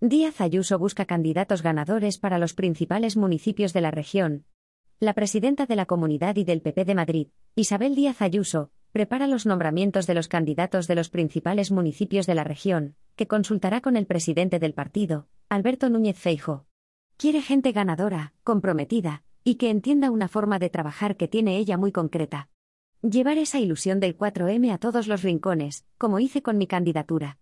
Díaz Ayuso busca candidatos ganadores para los principales municipios de la región. La presidenta de la Comunidad y del PP de Madrid, Isabel Díaz Ayuso, prepara los nombramientos de los candidatos de los principales municipios de la región, que consultará con el presidente del partido, Alberto Núñez Feijo. Quiere gente ganadora, comprometida, y que entienda una forma de trabajar que tiene ella muy concreta. Llevar esa ilusión del 4M a todos los rincones, como hice con mi candidatura.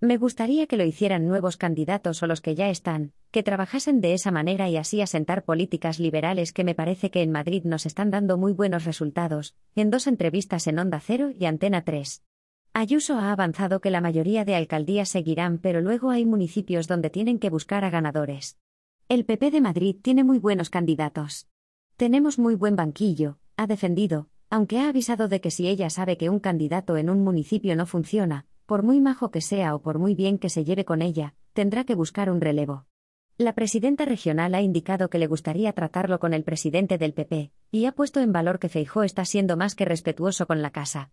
Me gustaría que lo hicieran nuevos candidatos o los que ya están, que trabajasen de esa manera y así asentar políticas liberales que me parece que en Madrid nos están dando muy buenos resultados, en dos entrevistas en Onda Cero y Antena 3. Ayuso ha avanzado que la mayoría de alcaldías seguirán, pero luego hay municipios donde tienen que buscar a ganadores. El PP de Madrid tiene muy buenos candidatos. Tenemos muy buen banquillo, ha defendido, aunque ha avisado de que si ella sabe que un candidato en un municipio no funciona, por muy majo que sea o por muy bien que se lleve con ella, tendrá que buscar un relevo. La presidenta regional ha indicado que le gustaría tratarlo con el presidente del PP, y ha puesto en valor que Feijó está siendo más que respetuoso con la casa.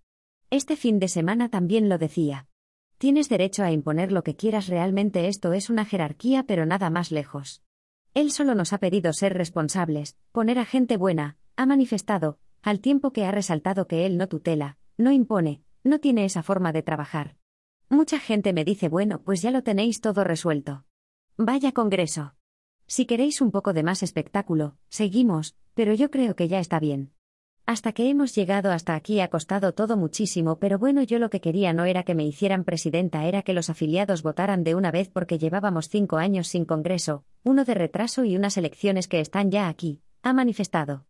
Este fin de semana también lo decía. Tienes derecho a imponer lo que quieras, realmente esto es una jerarquía, pero nada más lejos. Él solo nos ha pedido ser responsables, poner a gente buena, ha manifestado, al tiempo que ha resaltado que él no tutela, no impone, no tiene esa forma de trabajar. Mucha gente me dice, bueno, pues ya lo tenéis todo resuelto. Vaya Congreso. Si queréis un poco de más espectáculo, seguimos, pero yo creo que ya está bien. Hasta que hemos llegado hasta aquí ha costado todo muchísimo, pero bueno, yo lo que quería no era que me hicieran presidenta, era que los afiliados votaran de una vez porque llevábamos cinco años sin Congreso, uno de retraso y unas elecciones que están ya aquí, ha manifestado.